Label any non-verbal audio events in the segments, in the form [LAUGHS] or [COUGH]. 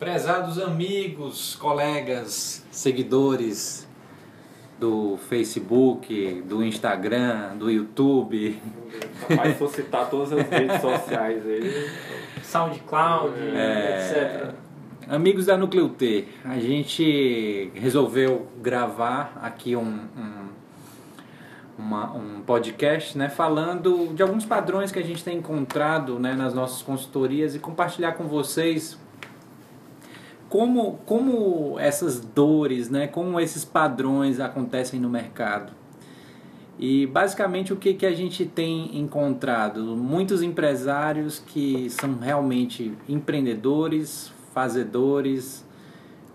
Prezados amigos, colegas, seguidores do Facebook, do Instagram, do YouTube. Capaz for citar todas as redes sociais aí. SoundCloud, É. etc. Amigos da Núcleo T, a gente resolveu gravar aqui um, um, uma- um podcast né, falando de alguns padrões que a gente tem encontrado né, nas nossas consultorias e compartilhar com vocês como, como essas dores, né, como esses padrões acontecem no mercado. E basicamente o que, que a gente tem encontrado? Muitos empresários que são realmente empreendedores, fazedores,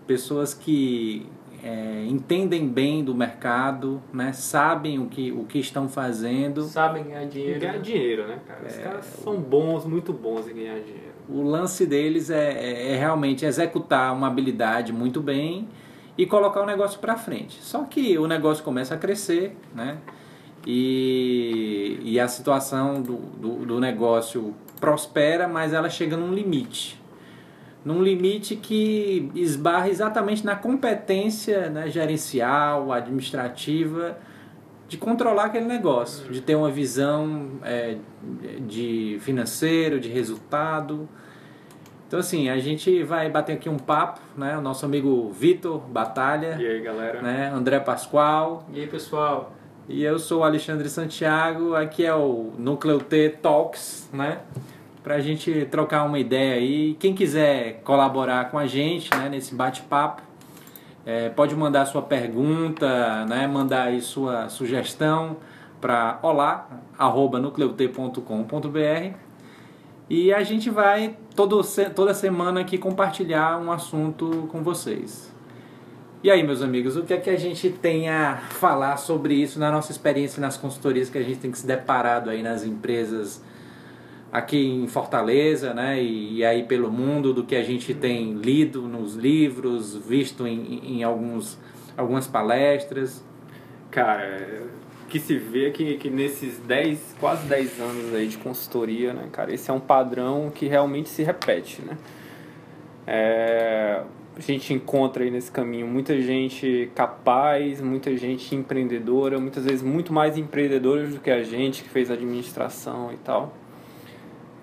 pessoas que é, entendem bem do mercado, né, sabem o que, o que estão fazendo. Sabem ganhar E dinheiro. ganhar dinheiro, né, cara? Os caras são bons, muito bons em ganhar dinheiro. O lance deles é, é- é realmente executar uma habilidade muito bem e colocar o negócio para frente. Só que o negócio começa a crescer, né? E, e a situação do, do, do negócio prospera, mas ela chega num limite. Num limite que esbarra exatamente na competência né, gerencial, administrativa, de controlar aquele negócio, de ter uma visão é, de financeiro, de resultado. Então assim, a gente vai bater aqui um papo, né? O nosso amigo Vitor Batalha, E aí, galera? né? André Pascoal E aí, pessoal? e eu sou o Alexandre Santiago. Aqui é o Núcleo T Talks, né? Pra gente trocar uma ideia aí. Quem quiser colaborar com a gente, né? Nesse bate-papo, é, pode mandar sua pergunta, né? Mandar aí sua sugestão para olá@nucleut.com.br e a gente vai todo, toda semana aqui compartilhar um assunto com vocês. E aí, meus amigos, o que é que a gente tem a falar sobre isso na nossa experiência nas consultorias que a gente tem que se deparado aí nas empresas aqui em Fortaleza, né? E, e aí pelo mundo, do que a gente tem lido nos livros, visto em, em alguns, algumas palestras. Cara, que se vê que, que nesses 10, quase 10 anos aí de consultoria, né, cara, esse é um padrão que realmente se repete, né? É, a gente encontra aí nesse caminho muita gente capaz, muita gente empreendedora, muitas vezes muito mais empreendedoras do que a gente que fez administração e tal.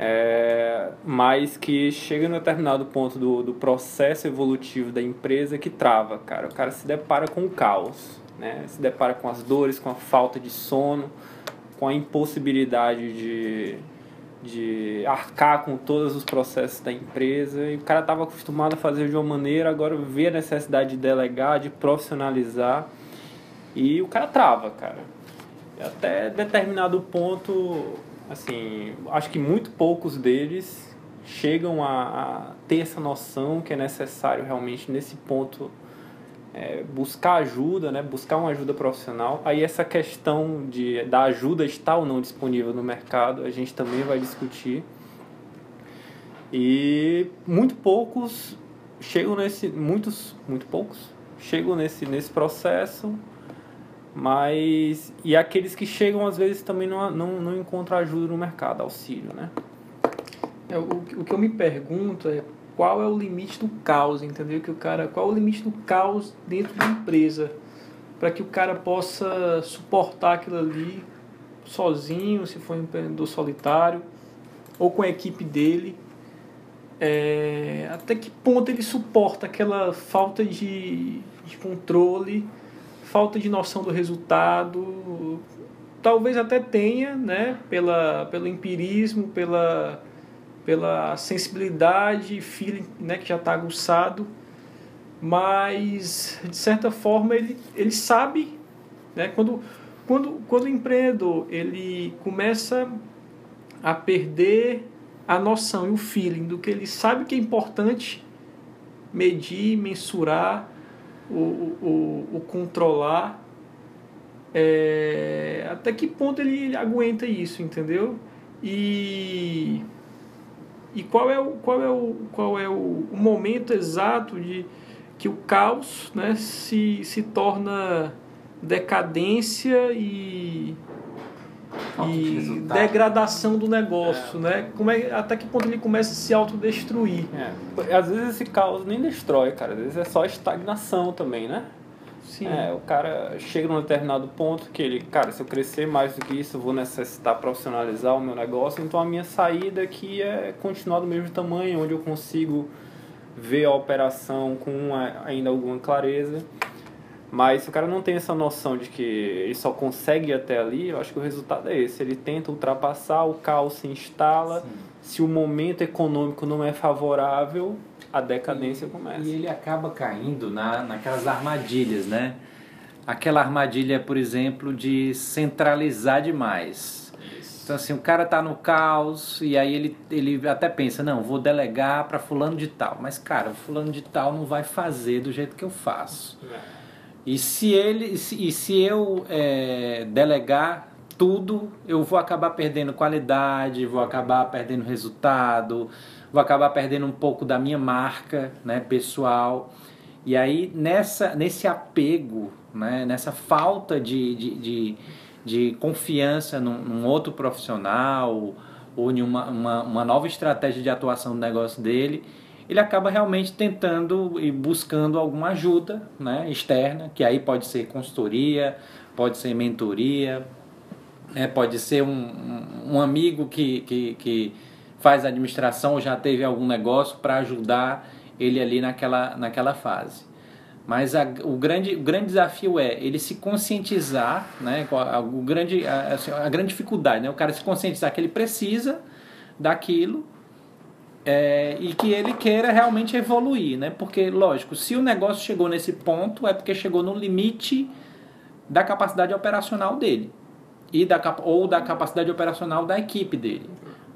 É, mas que chega num determinado ponto do, do processo evolutivo da empresa que trava, cara. O cara se depara com o caos, né? Se depara com as dores, com a falta de sono, com a impossibilidade de, de arcar com todos os processos da empresa. E o cara estava acostumado a fazer de uma maneira, agora vê a necessidade de delegar, de profissionalizar. E o cara trava, cara. Até determinado ponto, assim, acho que muito poucos deles chegam a, a ter essa noção que é necessário realmente nesse ponto é, buscar ajuda, né? buscar uma ajuda profissional. Aí essa questão de, da ajuda estar ou não disponível no mercado, a gente também vai discutir. E muito poucos chegam nesse, muitos, muito poucos chegam nesse, nesse processo, mas e aqueles que chegam às vezes também não, não, não encontram ajuda no mercado, auxílio, né? É, o, o que eu me pergunto é qual é o limite do caos, entendeu? Que o cara, qual é o limite do caos dentro da empresa para que o cara possa suportar aquilo ali sozinho, se for um empreendedor solitário ou com a equipe dele. É, até que ponto ele suporta aquela falta de, de controle, falta de noção do resultado, talvez até tenha, né, pela, pelo empirismo, pela, pela sensibilidade, feeling, né, que já está aguçado, mas de certa forma ele, ele sabe, né, quando, quando, quando o empreendedor ele começa a perder a noção e o feeling do que ele sabe que é importante medir, mensurar, o, o, o controlar, é, até que ponto ele aguenta isso, entendeu? E, e qual é o, qual é o, qual é o, o momento exato de que o caos né, se, se torna decadência e, Falta de e resultado. degradação do negócio, né? Como é, até que ponto ele começa a se autodestruir. É. Às vezes esse caos nem destrói, cara. Às vezes é só estagnação também, né? Sim. É, o cara chega num determinado ponto que ele, cara, se eu crescer mais do que isso, eu vou necessitar profissionalizar o meu negócio, então a minha saída aqui é continuar do mesmo tamanho, onde eu consigo ver a operação com ainda alguma clareza. Mas se o cara não tem essa noção de que ele só consegue ir até ali, eu acho que o resultado é esse. Ele tenta ultrapassar, o caos se instala. Sim. Se o momento econômico não é favorável, a decadência começa. E ele acaba caindo na, naquelas armadilhas, né? Aquela armadilha, por exemplo, de centralizar demais. Então, assim, o cara tá no caos e aí ele, ele até pensa, não, vou delegar para fulano de tal. Mas, cara, o fulano de tal não vai fazer do jeito que eu faço. E se ele, e se eu é, delegar tudo, eu vou acabar perdendo qualidade, vou acabar perdendo resultado, vou acabar perdendo um pouco da minha marca, né, pessoal. E aí nessa, nesse apego, né, nessa falta de, de, de, de confiança num, num outro profissional ou em uma, uma, uma nova estratégia de atuação do negócio dele, ele acaba realmente tentando e buscando alguma ajuda né, externa, que aí pode ser consultoria, pode ser mentoria, né, pode ser um, um, amigo que, que, que faz administração ou já teve algum negócio para ajudar ele ali naquela, naquela fase. Mas a, o, grande, o grande desafio é ele se conscientizar, né, a, o grande, a, assim, a grande dificuldade, né, o cara se conscientizar que ele precisa daquilo é, e que ele queira realmente evoluir, né? Porque, lógico, se o negócio chegou nesse ponto, é porque chegou no limite da capacidade operacional dele e da, ou da capacidade operacional da equipe dele,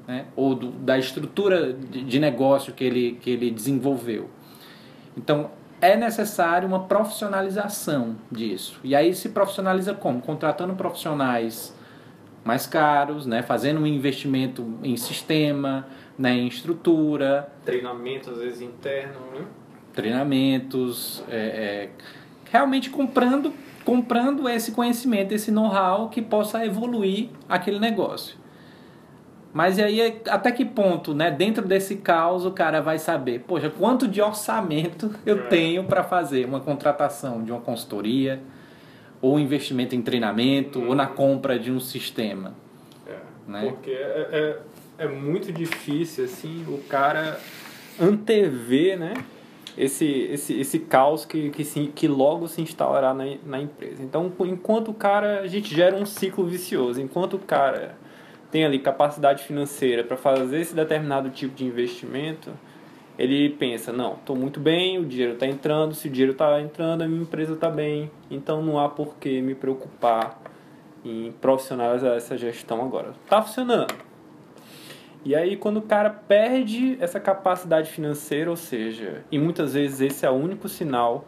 né? Ou do, da estrutura de, de negócio que ele, que ele desenvolveu. Então, é necessário uma profissionalização disso. E aí se profissionaliza como? Contratando profissionais mais caros, né? Fazendo um investimento em sistema, né? em estrutura, Treinamento, às vezes, interno, né? treinamentos, é, é, realmente comprando, comprando esse conhecimento, esse know-how que possa evoluir aquele negócio. Mas e aí, é- até que ponto, né, dentro desse caos, o cara vai saber, poxa, quanto de orçamento eu É. tenho para fazer uma contratação de uma consultoria, ou investimento em treinamento, ou na compra de um sistema. É, Né? Porque é, é, muito difícil, assim, o cara antever, né? Esse, esse, esse caos que, que, que logo se instalará na, na empresa. Então, enquanto o cara, a gente gera um ciclo vicioso. Enquanto o cara tem ali capacidade financeira para fazer esse determinado tipo de investimento, ele pensa, não, estou muito bem, o dinheiro está entrando, se o dinheiro está entrando, a minha empresa está bem, então não há por que me preocupar em profissionalizar essa gestão agora. Está funcionando. E aí quando o cara perde essa capacidade financeira, ou seja, e muitas vezes esse é o único sinal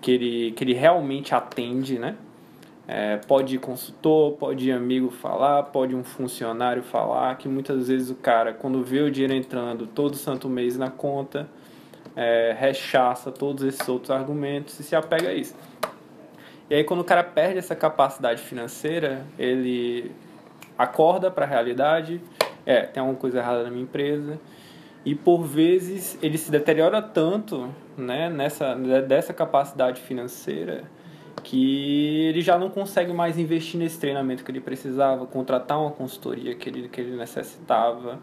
que ele, que ele realmente atende, né? É, pode ir consultor, pode ir amigo falar, pode um funcionário falar, que muitas vezes o cara, quando vê o dinheiro entrando todo santo mês na conta, é, rechaça todos esses outros argumentos e se apega a isso. E aí quando o cara perde essa capacidade financeira, ele acorda para a realidade, é, tem alguma coisa errada na minha empresa, e por vezes ele se deteriora tanto, né, nessa dessa capacidade financeira, que ele já não consegue mais investir nesse treinamento que ele precisava, contratar uma consultoria que ele, que ele necessitava.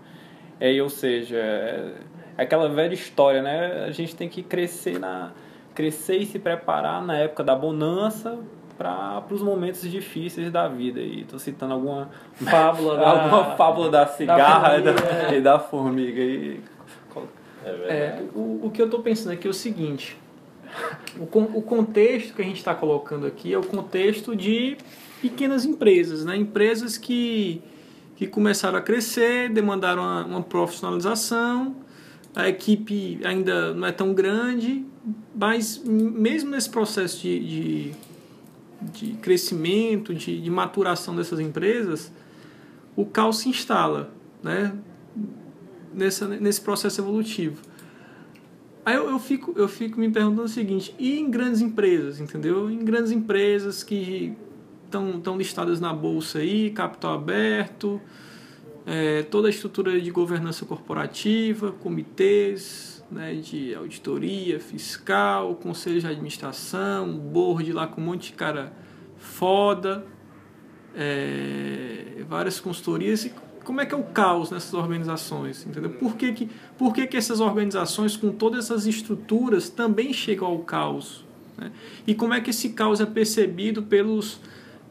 É, ou seja, é aquela velha história, né? A gente tem que crescer na crescer e se preparar na época da bonança para os momentos difíceis da vida. E estou citando alguma [LAUGHS] Fábula da- alguma fábula da cigarra e da, formiga, e da formiga. E... É, o, o que eu estou pensando aqui é o seguinte: o, o contexto que a gente está colocando aqui é o contexto de pequenas empresas, né? empresas que, que começaram a crescer, demandaram uma, uma profissionalização, a equipe ainda não é tão grande, mas mesmo nesse processo de, de, de crescimento, de, de maturação dessas empresas, o caos se instala, né? nessa, nesse processo evolutivo. Aí eu, eu, fico, eu fico me perguntando o seguinte, e em grandes empresas, entendeu? Em grandes empresas que estão listadas na bolsa aí, capital aberto, é, toda a estrutura de governança corporativa, comitês né, de auditoria fiscal, conselho de administração, board lá com um monte de cara foda, é, várias consultorias. E como é que é o caos nessas organizações? Entendeu? Por, que, que, por que, que essas organizações, com todas essas estruturas, também chegam ao caos? Né? E como é que esse caos é percebido pelos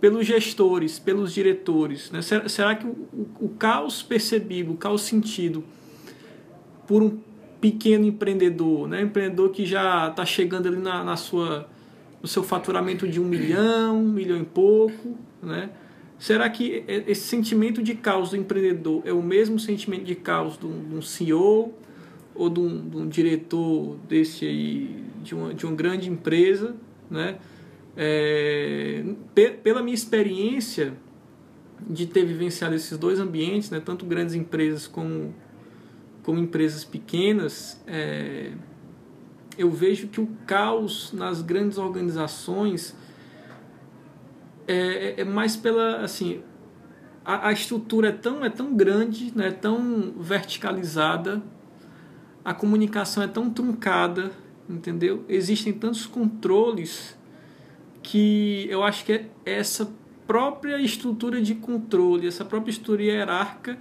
pelos gestores, pelos diretores. Né? Será, será, que o, o, o, caos percebido, o caos sentido por um pequeno empreendedor, né? empreendedor que já está chegando ali na, na, sua, no seu faturamento de um milhão, um milhão e pouco, né? Será que esse sentimento de caos do empreendedor é o mesmo sentimento de caos de um, de um CEO ou de um, de um, diretor desse aí, de uma, de uma grande empresa, né? É, pela minha experiência de ter vivenciado esses dois ambientes, né, tanto grandes empresas como, como empresas pequenas, é, eu vejo que o caos nas grandes organizações é, é mais pela assim a, a, estrutura é tão é tão grande, né, tão verticalizada, a comunicação é tão truncada, entendeu? Existem tantos controles que eu acho que é essa própria estrutura de controle, essa própria estrutura hierárquica,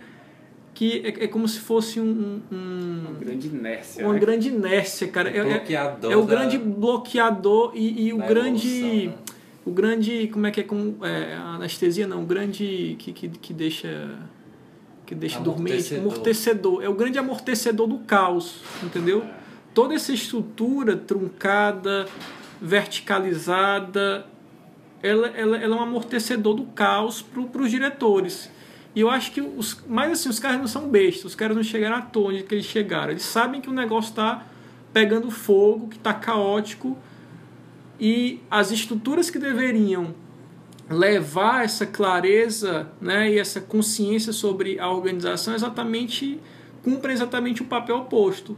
que é, é como se fosse um, um uma grande inércia. Uma né? grande inércia, cara. É, é, é o grande bloqueador e, e o grande. Evolução, né? O grande. Como é que é? Com, é anestesia não, o grande que, que, que deixa. Que deixa dormente. Amortecedor. É o grande amortecedor do caos, entendeu? Toda essa estrutura truncada, verticalizada, ela, ela, ela é um amortecedor do caos para os diretores. E eu acho que os. Mas assim, os caras não são bestas, os caras não chegaram à toa onde que eles chegaram. Eles sabem que o negócio está pegando fogo, que está caótico. E as estruturas que deveriam levar essa clareza né, e essa consciência sobre a organização exatamente cumprem exatamente o papel oposto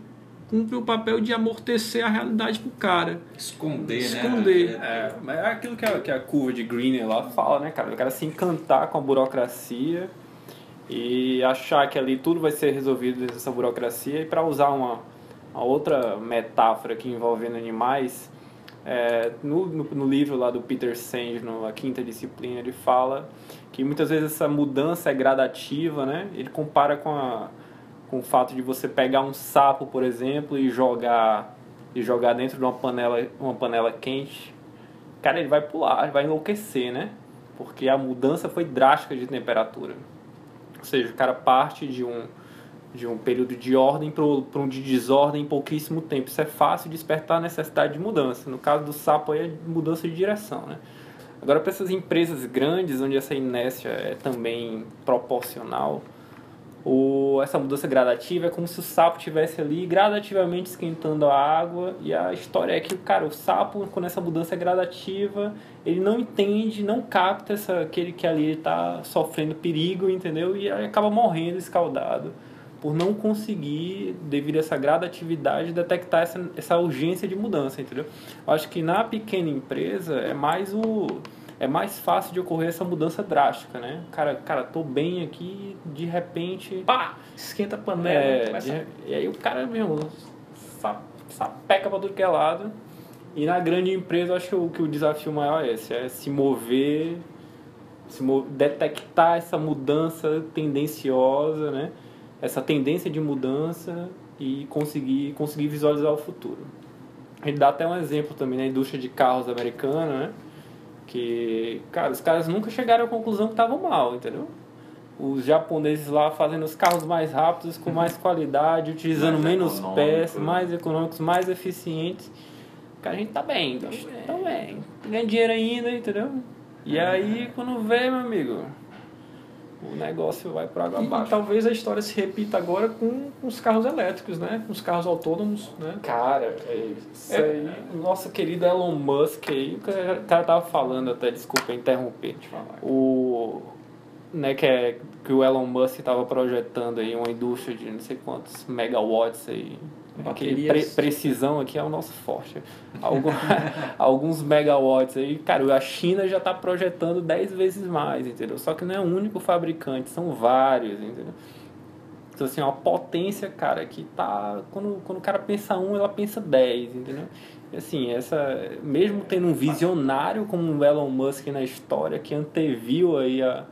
cumpre o papel de amortecer a realidade pro cara. Esconder, Esconder. né? É, mas é aquilo que a, que a curva de Greener lá fala, né, cara? O cara se encantar com a burocracia e achar que ali tudo vai ser resolvido nessa burocracia. E para usar uma, uma, outra metáfora aqui envolvendo animais, é, no, no, no, livro lá do Peter Senge, no A Quinta Disciplina, ele fala que muitas vezes essa mudança é gradativa, né? Ele compara com a com o fato de você pegar um sapo, por exemplo, e jogar e jogar dentro de uma panela, uma panela quente, cara, ele vai pular, ele vai enlouquecer, né? Porque a mudança foi drástica de temperatura. Ou seja, o cara parte de um de um período de ordem para um de desordem em pouquíssimo tempo. Isso é fácil despertar a necessidade de mudança. No caso do sapo aí é mudança de direção, né? Agora para essas empresas grandes onde essa inércia é também proporcional, o, essa mudança gradativa é como se o sapo estivesse ali gradativamente esquentando a água e a história é que cara, o sapo quando essa mudança é gradativa ele não entende, não capta essa, aquele que ali está sofrendo perigo, entendeu? E acaba morrendo escaldado por não conseguir, devido a essa gradatividade, detectar essa, essa urgência de mudança, entendeu? Eu acho que na pequena empresa é mais o é mais fácil de ocorrer essa mudança drástica, né? Cara, cara, tô bem aqui, de repente, pá, esquenta a panela, é, começa... e aí o cara mesmo sapeca para tudo que é lado. E na grande empresa, eu acho que o, que o desafio maior é esse, é se mover, se mover, detectar essa mudança tendenciosa, né? Essa tendência de mudança e conseguir, conseguir visualizar o futuro. Ele dá até um exemplo também na indústria de carros americana, né? Que, cara, os caras nunca chegaram à conclusão que estavam mal, entendeu? Os japoneses lá fazendo os carros mais rápidos, com mais qualidade, utilizando mais menos peças, mais econômicos, mais eficientes. Cara, a gente tá bem, então, tá bem. Ganha dinheiro ainda, entendeu? E aí, quando vê, meu amigo, o negócio vai para água abaixo. E, talvez a história se repita agora com, com os carros elétricos, né? Com os carros autônomos, né? Cara, é isso é, aí. Nosso querido Elon Musk aí, o cara tava falando até, desculpa interromper. O né, que é que o Elon Musk estava projetando aí uma indústria de não sei quantos megawatts aí Aqui, pre precisão aqui é o nosso forte. Algum, [LAUGHS] alguns megawatts aí, cara, a China já está projetando 10 vezes mais, entendeu? Só que não é o único fabricante, são vários, entendeu? Então, assim, é uma potência, cara, que tá. Quando, quando o cara pensa um, ela pensa 10, entendeu? Assim, essa. Mesmo tendo um visionário como o Elon Musk na história, que anteviu aí a,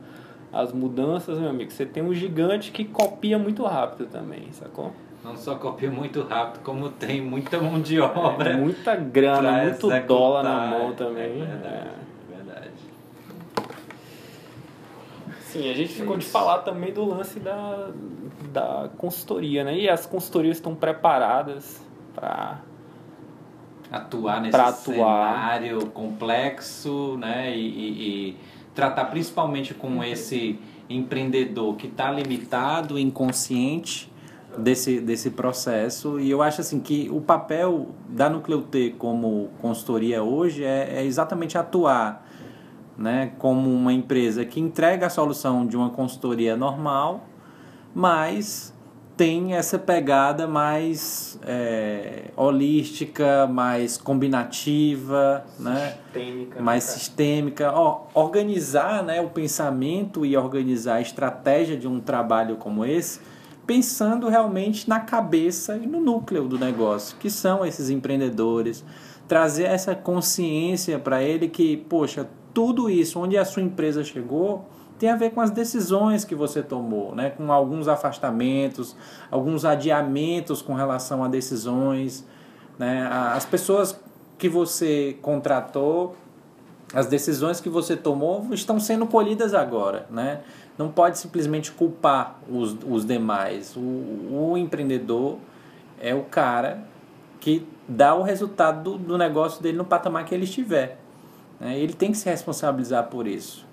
as mudanças, meu amigo, você tem um gigante que copia muito rápido também, sacou? Não só copia muito rápido, como tem muita mão de obra. É, muita grana, muito executar. dólar na mão também. É verdade, é. verdade. Sim, a gente ficou de falar também do lance da, da consultoria, né? E as consultorias estão preparadas para atuar nesse atuar. cenário complexo, né? E, e, e tratar principalmente com esse empreendedor que está limitado, inconsciente desse, desse processo. E eu acho assim que o papel da Nucleut como consultoria hoje é, é exatamente atuar né, como uma empresa que entrega a solução de uma consultoria normal, mas tem essa pegada mais é, holística, mais combinativa, né? sistêmica, né, mais sistêmica. Ó, organizar né, o pensamento e organizar a estratégia de um trabalho como esse pensando realmente na cabeça e no núcleo do negócio, que são esses empreendedores. Trazer essa consciência para ele que, poxa, tudo isso, onde a sua empresa chegou, tem a ver com as decisões que você tomou, né? com alguns afastamentos, alguns adiamentos com relação a decisões. Né? As pessoas que você contratou, as decisões que você tomou estão sendo colhidas agora. Né? não pode simplesmente culpar os, os demais. O, o empreendedor é o cara que dá o resultado do, do negócio dele no patamar que ele estiver. Né? Ele tem que se responsabilizar por isso.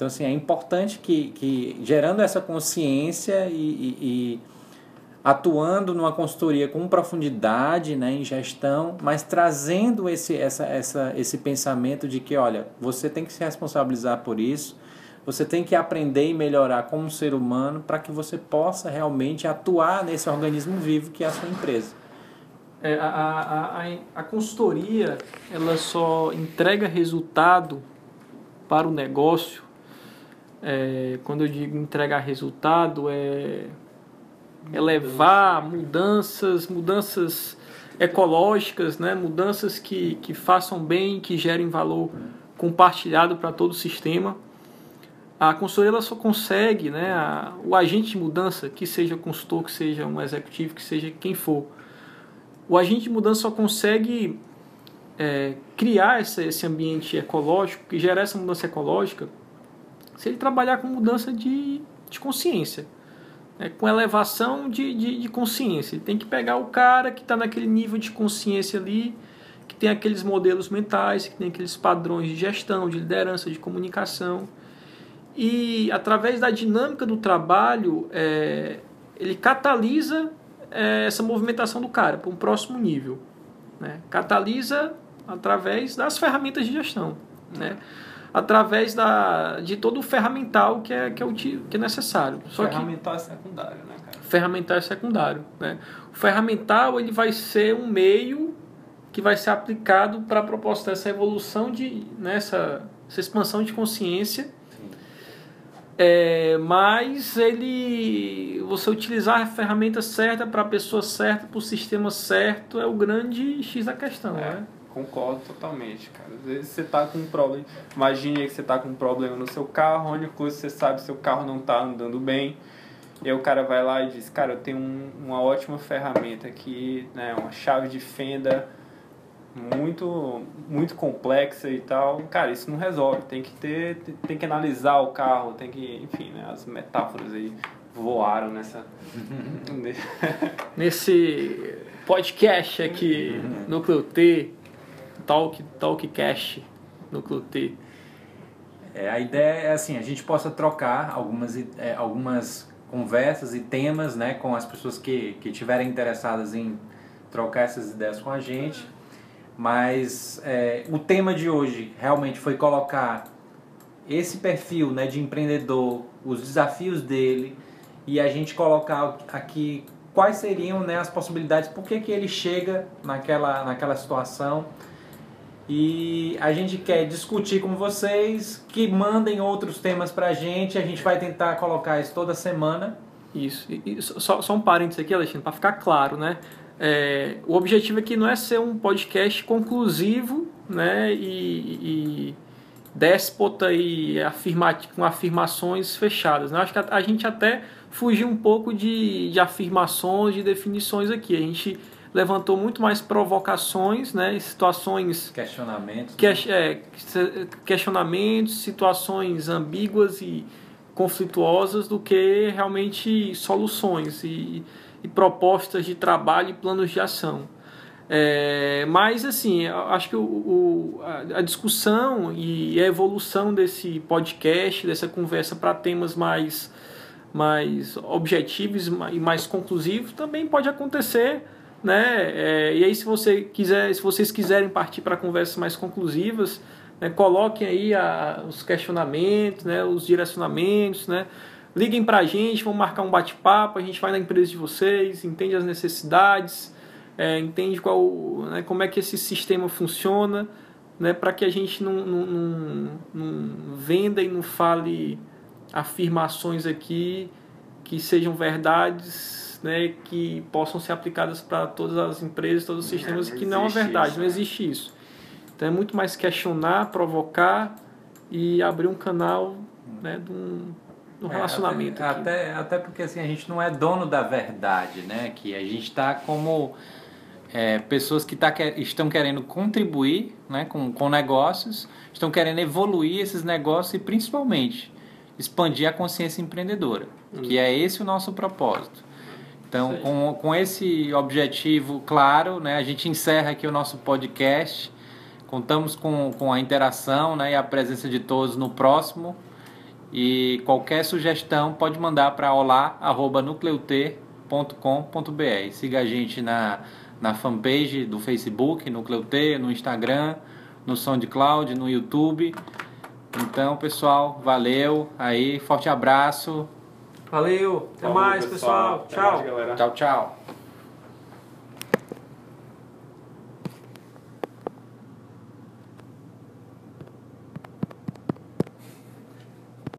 Então, assim, é importante que, que gerando essa consciência e, e, e atuando numa consultoria com profundidade né, em gestão, mas trazendo esse, essa, essa, esse pensamento de que, olha, você tem que se responsabilizar por isso, você tem que aprender e melhorar como ser humano para que você possa realmente atuar nesse organismo vivo que é a sua empresa. É, a, a, a, a consultoria ela só entrega resultado para o negócio. É, quando eu digo entregar resultado, é, é levar mudanças, mudanças ecológicas, né? mudanças que, que façam bem, que gerem valor compartilhado para todo o sistema. A consultoria só consegue, né, a, o agente de mudança, que seja consultor, que seja um executivo, que seja quem for, o agente de mudança só consegue é, criar esse, esse ambiente ecológico, que gera essa mudança ecológica, se ele trabalhar com mudança de, de consciência, né, com elevação de, de, de consciência. Ele tem que pegar o cara que está naquele nível de consciência ali, que tem aqueles modelos mentais, que tem aqueles padrões de gestão, de liderança, de comunicação e através da dinâmica do trabalho é, ele catalisa é, essa movimentação do cara para um próximo nível né? catalisa através das ferramentas de gestão né? Através da, de todo o ferramental que é, que é, o, que é necessário Só ferramental que, é secundário né cara? ferramental é secundário né? o ferramental ele vai ser um meio que vai ser aplicado para a proposta dessa evolução de nessa né, essa expansão de consciência é, mas ele você utilizar a ferramenta certa para a pessoa certa, para o sistema certo, é o grande X da questão, é, né? Concordo totalmente, cara. Às vezes você tá com um problema. Imagine que você tá com um problema no seu carro, onde coisa você sabe que seu carro não tá andando bem. E aí o cara vai lá e diz, cara, eu tenho um, uma ótima ferramenta aqui, né? Uma chave de fenda muito muito complexa e tal. Cara, isso não resolve. Tem que ter, tem que analisar o carro, tem que, enfim, né, as metáforas aí voaram nessa [LAUGHS] [LAUGHS] nesse podcast aqui no T, Talk Talkcast no T. É, a ideia é assim, a gente possa trocar algumas é, algumas conversas e temas, né, com as pessoas que que estiverem interessadas em trocar essas ideias com a gente mas é, o tema de hoje realmente foi colocar esse perfil né, de empreendedor, os desafios dele e a gente colocar aqui quais seriam né, as possibilidades, por que, que ele chega naquela, naquela situação. E a gente quer discutir com vocês, que mandem outros temas para a gente, a gente vai tentar colocar isso toda semana. Isso, e, e só, só um parênteses aqui, Alexandre, para ficar claro, né? É, o objetivo aqui não é ser um podcast conclusivo né, e, e déspota e afirma, com afirmações fechadas. Né? Acho que a, a, gente até fugiu um pouco de, de afirmações, de definições aqui. A gente levantou muito mais provocações, né, situações... Questionamentos. Que, é, questionamentos, situações ambíguas e conflituosas do que realmente soluções e, e propostas de trabalho e planos de ação. É, mas, assim, acho que o, o, a discussão e a evolução desse podcast, dessa conversa para temas mais, mais objetivos e mais conclusivos também pode acontecer. Né? É, e aí, se, você quiser, se vocês quiserem partir para conversas mais conclusivas, né, coloquem aí a, os questionamentos, né, os direcionamentos, né? liguem para a gente, vamos marcar um bate-papo, a gente vai na empresa de vocês, entende as necessidades é, entende qual, né, como é que esse sistema funciona, né, para que a gente não, não, não, não venda e não fale afirmações aqui que sejam verdades né, que possam ser aplicadas para todas as empresas, todos os sistemas, é, que não é verdade, isso, não né? existe isso. Então é muito mais questionar, provocar e abrir um canal né, de um, um é, relacionamento. Até, até, até, porque assim, a gente não é dono da verdade, né? Que a gente está como é, pessoas que tá, estão querendo contribuir né, com, com negócios, estão querendo evoluir esses negócios e principalmente expandir a consciência empreendedora, hum. que é esse o nosso propósito. Então, com, com esse objetivo claro, né, a gente encerra aqui o nosso podcast. Contamos com, com a interação né, e a presença de todos no próximo. E qualquer sugestão pode mandar para olá.nucleut.com.br. Siga a gente na na fanpage do Facebook, no Cleute, no Instagram, no SoundCloud, no YouTube. Então, pessoal, valeu. Aí, forte abraço. Valeu. Até Falou, mais, pessoal. pessoal. Tchau. Mais, tchau, tchau.